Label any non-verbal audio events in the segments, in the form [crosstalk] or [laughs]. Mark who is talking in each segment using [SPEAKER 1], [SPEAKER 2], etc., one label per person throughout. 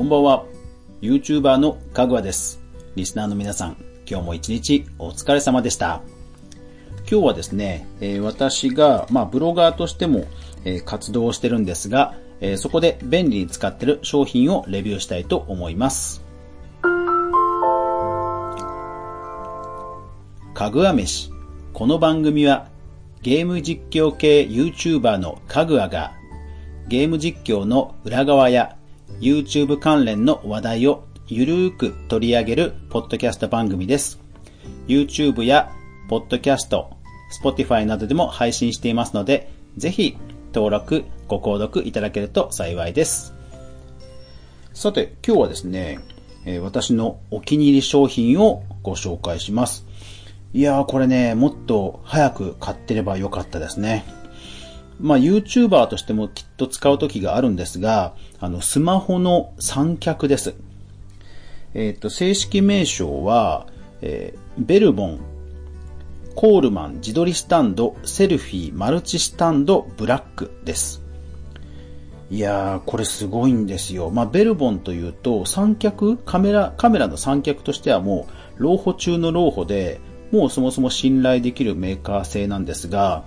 [SPEAKER 1] こんばんは。YouTuber のかぐわです。リスナーの皆さん、今日も一日お疲れ様でした。今日はですね、えー私が、まあ、ブロガーとしても、えー活動をしてるんですが、えーそこで便利に使ってる商品をレビューしたいと思います。かぐわ飯。この番組はゲーム実況系 YouTuber のかぐわがゲーム実況の裏側や YouTube 関連の話題をゆるーく取り上げるポッドキャスト番組です。YouTube やポッドキャスト、Spotify などでも配信していますので、ぜひ登録、ご購読いただけると幸いです。さて、今日はですね、え私のお気に入り商品をご紹介します。いやーこれね、もっと早く買ってればよかったですね。まあ、YouTuber としてもきっと使う時があるんですが、あの、スマホの三脚です。えっ、と、正式名称は、えーベルボン、コールマン自撮りスタンド、セルフィー、マルチスタンド、ブラックです。いやー、これすごいんですよ。まあ、ベルボンというと、三脚、カメラ、カメラの三脚としてはもう、老舗中の老舗で、もうそもそも信頼できるメーカー製なんですが、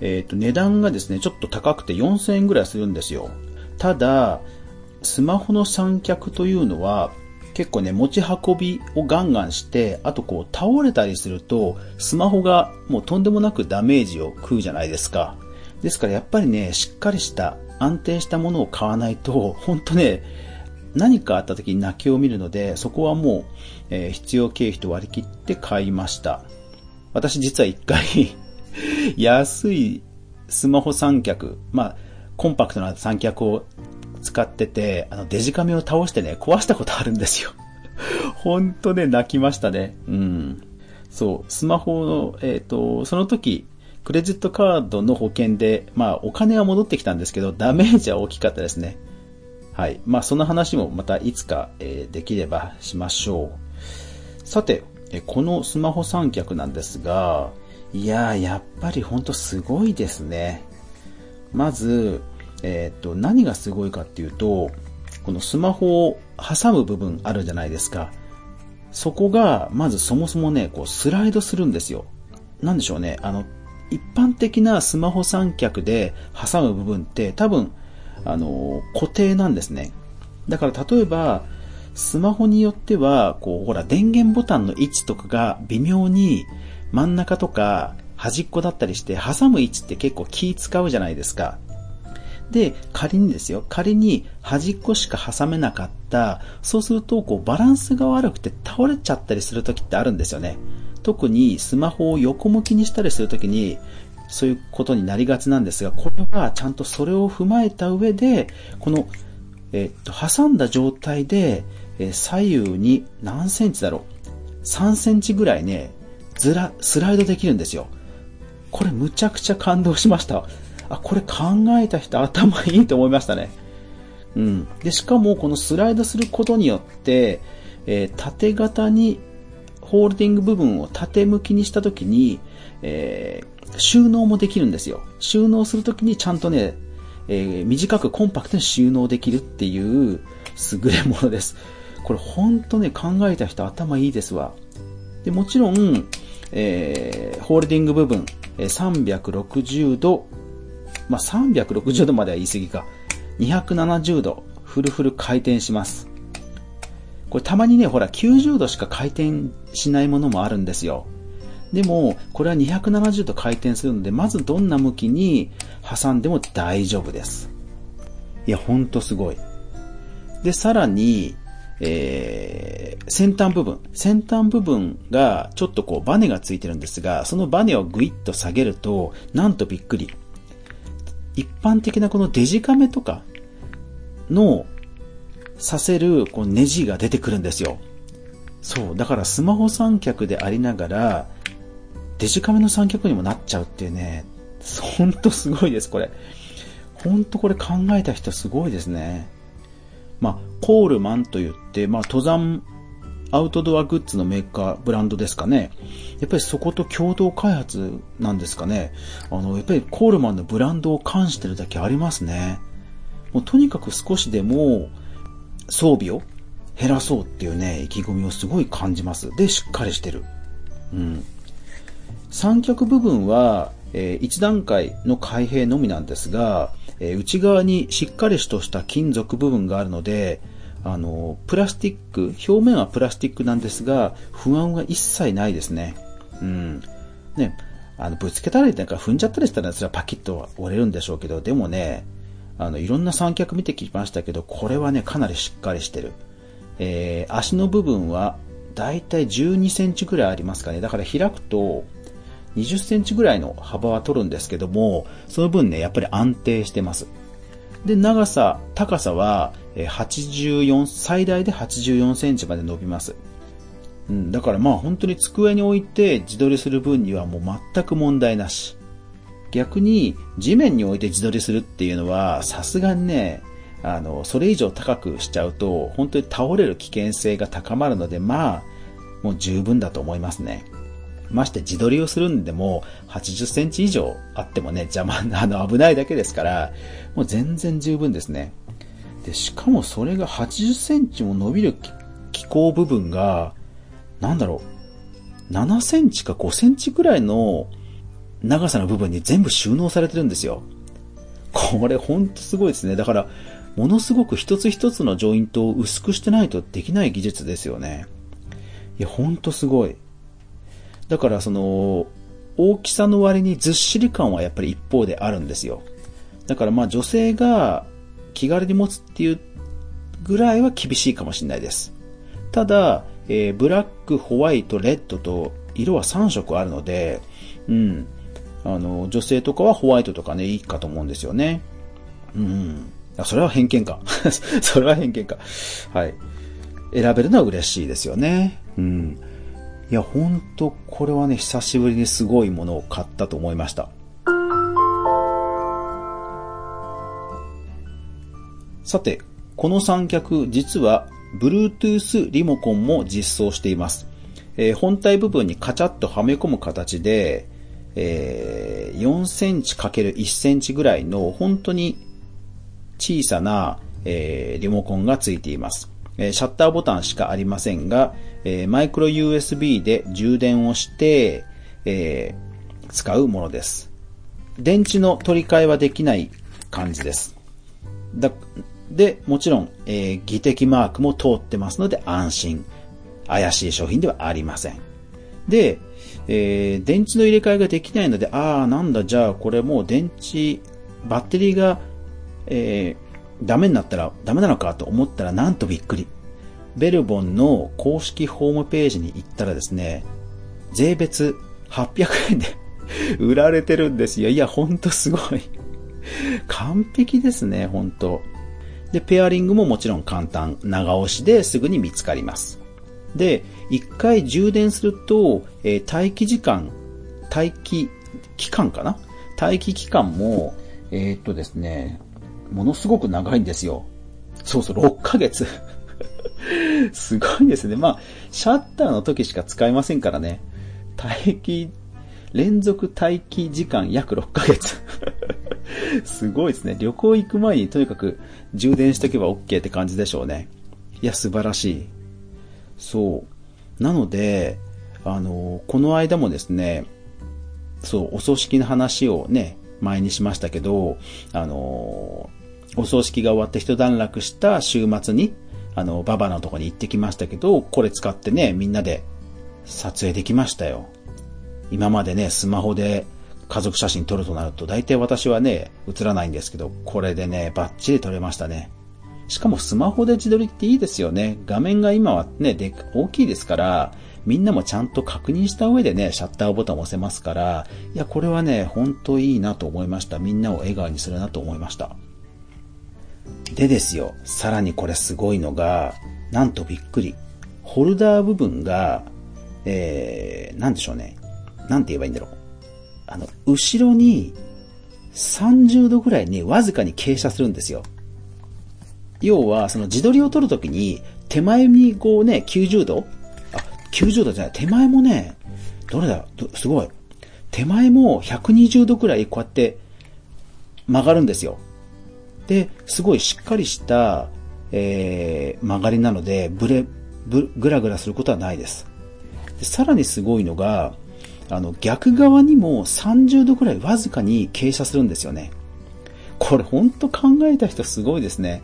[SPEAKER 1] えっ、と、値段がですね、ちょっと高くて4000円ぐらいするんですよ。ただ、スマホの三脚というのは、結構ね、持ち運びをガンガンして、あとこう、倒れたりすると、スマホがもうとんでもなくダメージを食うじゃないですか。ですからやっぱりね、しっかりした、安定したものを買わないと、本当ね、何かあった時に泣きを見るので、そこはもう、えー必要経費と割り切って買いました。私実は一回、安いスマホ三脚、まあ、コンパクトな三脚を使ってて、あの、デジカメを倒してね、壊したことあるんですよ。ほんとね、泣きましたね。うん。そう、スマホの、えっ、と、その時、クレジットカードの保険で、まあ、お金は戻ってきたんですけど、ダメージは大きかったですね。はい。まあ、その話もまたいつか、えーできればしましょう。さて、このスマホ三脚なんですが、いやー、やっぱりほんとすごいですね。まず、えっ、と、何がすごいかっていうと、このスマホを挟む部分あるじゃないですか。そこが、まずそもそもね、こうスライドするんですよ。なんでしょうね。あの、一般的なスマホ三脚で挟む部分って多分、あの、固定なんですね。だから例えば、スマホによっては、こう、ほら、電源ボタンの位置とかが微妙に真ん中とか端っこだったりして、挟む位置って結構気使うじゃないですか。で、仮にですよ、仮に端っこしか挟めなかった、そうすると、こう、バランスが悪くて倒れちゃったりする時ってあるんですよね。特にスマホを横向きにしたりするときに、そういうことになりがちなんですが、これはちゃんとそれを踏まえた上で、この、えっと、挟んだ状態で、え左右に何センチだろう ?3 センチぐらいね、ずら、スライドできるんですよ。これむちゃくちゃ感動しました。あ、これ考えた人頭いいと思いましたね。うん。で、しかもこのスライドすることによって、えー縦型に、ホールディング部分を縦向きにしたときに、えー収納もできるんですよ。収納するときにちゃんとね、えー短くコンパクトに収納できるっていう優れものです。これほんとね、考えた人頭いいですわ。で、もちろん、えーホールディング部分、えー360度、まあ、360度までは言い過ぎか。270度、フルフル回転します。これたまにね、ほら、90度しか回転しないものもあるんですよ。でも、これは270度回転するので、まずどんな向きに挟んでも大丈夫です。いや、ほんとすごい。で、さらに、えー、先端部分。先端部分がちょっとこうバネがついてるんですが、そのバネをグイッと下げると、なんとびっくり。一般的なこのデジカメとかのさせるこうネジが出てくるんですよ。そう。だからスマホ三脚でありながら、デジカメの三脚にもなっちゃうっていうね、ほんとすごいです、これ。ほんとこれ考えた人すごいですね。まあ、コールマンと言って、まあ、登山アウトドアグッズのメーカー、ブランドですかね。やっぱりそこと共同開発なんですかね。あの、やっぱりコールマンのブランドを冠してるだけありますね。もうとにかく少しでも、装備を減らそうっていうね、意気込みをすごい感じます。で、しっかりしてる。うん。三脚部分は、えー、1段階の開閉のみなんですが、えー、内側にしっかりとした金属部分があるので、あの、プラスチック、表面はプラスチックなんですが、不安は一切ないですね。うん。ね、あの、ぶつけたりなんか踏んじゃったりしたら、それはパキッと折れるんでしょうけど、でもね、あの、いろんな三脚見てきましたけど、これはね、かなりしっかりしてる。えー、足の部分は、だいたい12センチぐらいありますかね。だから開くと、20センチぐらいの幅は取るんですけども、その分ね、やっぱり安定してます。で、長さ、高さは、84、最大で84センチまで伸びます。うん、だからまあ本当に机に置いて自撮りする分にはもう全く問題なし。逆に地面に置いて自撮りするっていうのはさすがにね、あの、それ以上高くしちゃうと本当に倒れる危険性が高まるのでまあ、もう十分だと思いますね。まして自撮りをするんでも、80センチ以上あってもね、邪魔、[laughs] あの、危ないだけですから、もう全然十分ですね。で、しかもそれが80センチも伸びる気候部分が、なんだろう、7センチか5センチくらいの長さの部分に全部収納されてるんですよ。これほんとすごいですね。だから、ものすごく一つ一つのジョイントを薄くしてないとできない技術ですよね。いや、ほんとすごい。だからその、大きさの割にずっしり感はやっぱり一方であるんですよ。だからまあ女性が気軽に持つっていうぐらいは厳しいかもしれないです。ただ、えー、ブラック、ホワイト、レッドと色は3色あるので、うん。あの、女性とかはホワイトとかね、いいかと思うんですよね。うん。それは偏見か。[laughs] それは偏見か。はい。選べるのは嬉しいですよね。うん。いや、ほんと、これはね、久しぶりにすごいものを買ったと思いました。さて、この三脚、実は、Bluetooth リモコンも実装しています。えー、本体部分にカチャッとはめ込む形で、えー、4センチ ×1 センチぐらいの本当に小さな、えー、リモコンがついています。えシャッターボタンしかありませんが、えマイクロ USB で充電をして、え使うものです。電池の取り替えはできない感じです。だで、もちろん、えー、技的マークも通ってますので安心。怪しい商品ではありません。で、えー、電池の入れ替えができないので、ああ、なんだ、じゃあこれもう電池、バッテリーが、えー、ダメになったらダメなのかと思ったらなんとびっくり。ベルボンの公式ホームページに行ったらですね、税別800円で [laughs] 売られてるんですよ。いや、ほんとすごい。完璧ですね、ほんと。で、ペアリングももちろん簡単。長押しですぐに見つかります。で、一回充電すると、えー、待機時間、待機期間かな？待機期間も、えー、っとですね、ものすごく長いんですよ。そうそう、6ヶ月。[laughs] すごいですね。まあ、シャッターの時しか使えませんからね。待機、連続待機時間約6ヶ月。[laughs] すごいですね。旅行行く前にとにかく充電しとけば OK って感じでしょうね。いや、素晴らしい。そう。なので、あの、この間もですね、そう、お葬式の話をね、前にしましたけど、あの、お葬式が終わって一段落した週末に、あの、ババのとこに行ってきましたけど、これ使ってね、みんなで撮影できましたよ。今までね、スマホで家族写真撮るとなると、大体私はね、映らないんですけど、これでね、バッチリ撮れましたね。しかもスマホで自撮りっていいですよね。画面が今はね、で、大きいですから、みんなもちゃんと確認した上でね、シャッターボタンを押せますから、いや、これはね、ほんといいなと思いました。みんなを笑顔にするなと思いました。でですよ、さらにこれすごいのが、なんとびっくり。ホルダー部分が、えー、なんでしょうね。なんて言えばいいんだろう。あの、後ろに30度ぐらいにわずかに傾斜するんですよ。要は、その自撮りを撮るときに、手前にこうね、90度あ、90度じゃない、手前もね、どれだ？すごい。手前も120度くらいこうやって曲がるんですよ。で、すごいしっかりした、えー、曲がりなので、ブレ、ブ、ぐらぐらすることはないです。でさらにすごいのが、あの、逆側にも30度くらいわずかに傾斜するんですよね。これほんと考えた人すごいですね。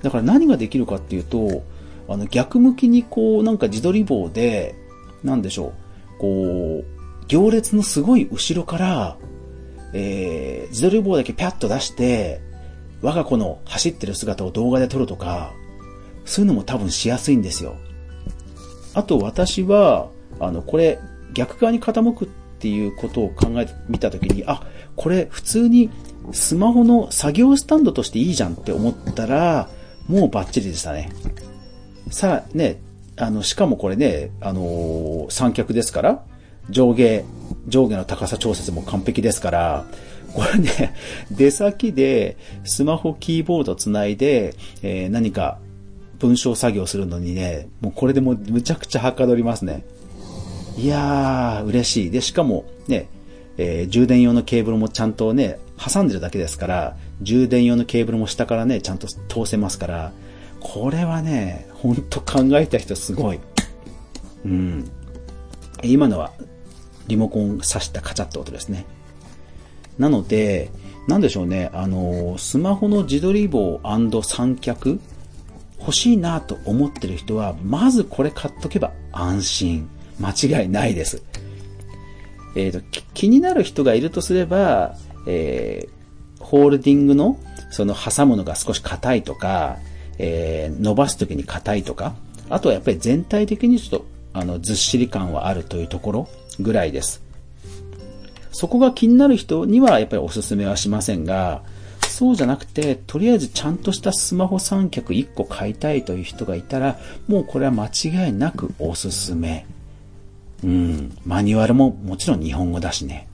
[SPEAKER 1] だから何ができるかっていうと、あの逆向きにこうなんか自撮り棒で、なんでしょう、こう、行列のすごい後ろから、えー、自撮り棒だけピャッと出して、我が子の走ってる姿を動画で撮るとか、そういうのも多分しやすいんですよ。あと私は、あの、これ逆側に傾くっていうことを考えてみたときに、あ、これ普通にスマホの作業スタンドとしていいじゃんって思ったら、もうバッチリでしたね。さあね、あの、しかもこれね、あのー三脚ですから、上下、上下の高さ調節も完璧ですから、これね、[laughs] 出先でスマホキーボードつないで、えー何か文章作業するのにね、もうこれでもうむちゃくちゃはかどりますね。いやー、嬉しい。で、しかもね、えー充電用のケーブルもちゃんとね、挟んでるだけですから、充電用のケーブルも下からね、ちゃんと通せますから、これはね、ほんと考えた人すごい。うん。今のは、リモコン挿したカチャって音ですね。なので、なんでしょうね、あの、スマホの自撮り棒三脚欲しいなと思ってる人は、まずこれ買っとけば安心。間違いないです。えっ、と、気になる人がいるとすれば、えーホールディングの、その挟むのが少し硬いとか、えー伸ばすときに硬いとか、あとはやっぱり全体的にちょっと、あの、ずっしり感はあるというところぐらいです。そこが気になる人にはやっぱりおすすめはしませんが、そうじゃなくて、とりあえずちゃんとしたスマホ三脚1個買いたいという人がいたら、もうこれは間違いなくおすすめ。うん。マニュアルももちろん日本語だしね。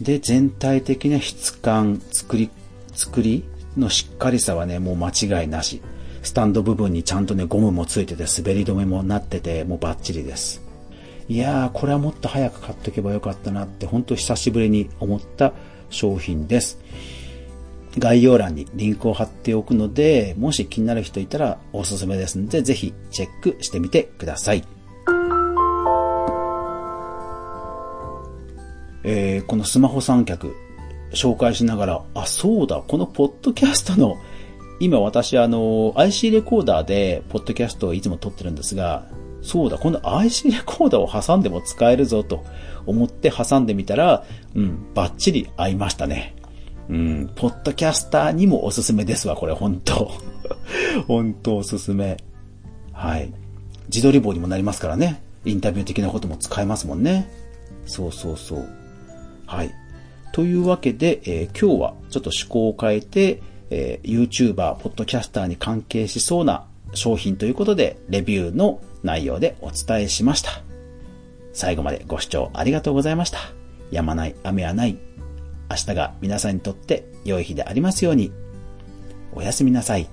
[SPEAKER 1] で、全体的な質感、作り、作りのしっかりさはね、もう間違いなし。スタンド部分にちゃんとね、ゴムもついてて、滑り止めもなってて、もうバッチリです。いやー、これはもっと早く買っとけばよかったなって、本当久しぶりに思った商品です。概要欄にリンクを貼っておくので、もし気になる人いたらおすすめですので、ぜひチェックしてみてください。えーこのスマホ三脚紹介しながら、あ、そうだ、このポッドキャストの、今私あの、IC レコーダーでポッドキャストをいつも撮ってるんですが、そうだ、この IC レコーダーを挟んでも使えるぞと思って挟んでみたら、うん、バッチリ合いましたね。うん、ポッドキャスターにもおすすめですわ、これ、本当 [laughs] 本当おすすめ。はい。自撮り棒にもなりますからね。インタビュー的なことも使えますもんね。そうそうそう。はい。というわけで、えー今日はちょっと趣向を変えて、えー YouTuber、ポッドキャスターに関係しそうな商品ということで、レビューの内容でお伝えしました。最後までご視聴ありがとうございました。やまない雨はない。明日が皆さんにとって良い日でありますように。おやすみなさい。